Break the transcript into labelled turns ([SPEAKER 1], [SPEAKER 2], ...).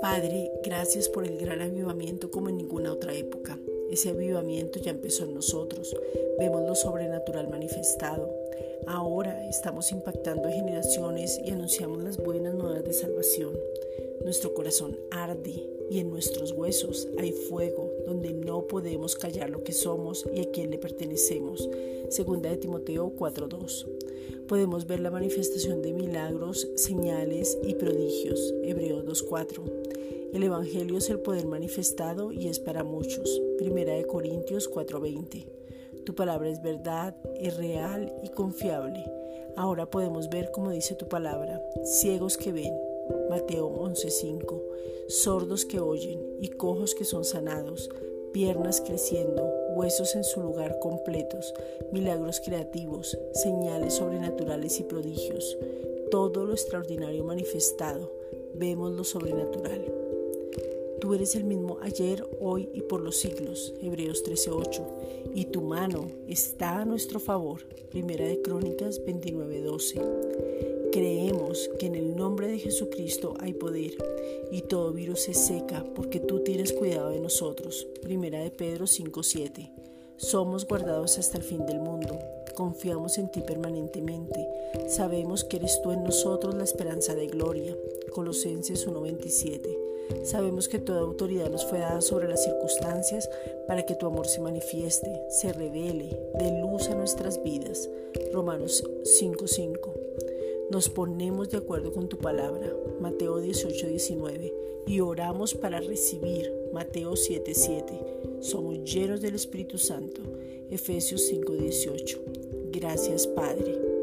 [SPEAKER 1] Padre, gracias por el gran avivamiento como en ninguna otra época. Ese avivamiento ya empezó en nosotros. Vemos lo sobrenatural manifestado. Ahora estamos impactando a generaciones y anunciamos las buenas nuevas de salvación. Nuestro corazón arde y en nuestros huesos hay fuego donde no podemos callar lo que somos y a quién le pertenecemos. Segunda de Timoteo 4:2. Podemos ver la manifestación de milagros, señales y prodigios. Hebreos 2:4. El Evangelio es el poder manifestado y es para muchos. Primera de Corintios 4:20. Tu palabra es verdad, es real y confiable. Ahora podemos ver como dice tu palabra, ciegos que ven, Mateo 11:5, sordos que oyen y cojos que son sanados, piernas creciendo, huesos en su lugar completos, milagros creativos, señales sobrenaturales y prodigios, todo lo extraordinario manifestado, vemos lo sobrenatural. Tú eres el mismo ayer, hoy y por los siglos. Hebreos 13:8. Y tu mano está a nuestro favor. Primera de Crónicas 29:12. Creemos que en el nombre de Jesucristo hay poder y todo virus se seca porque tú tienes cuidado de nosotros. Primera de Pedro 5:7. Somos guardados hasta el fin del mundo. Confiamos en ti permanentemente. Sabemos que eres tú en nosotros la esperanza de gloria. Colosenses 1:27. Sabemos que toda autoridad nos fue dada sobre las circunstancias para que tu amor se manifieste, se revele, dé luz a nuestras vidas. Romanos 5:5. Nos ponemos de acuerdo con tu palabra, Mateo 18:19, y oramos para recibir, Mateo 7:7. Somos llenos del Espíritu Santo, Efesios 5:18. Gracias, Padre.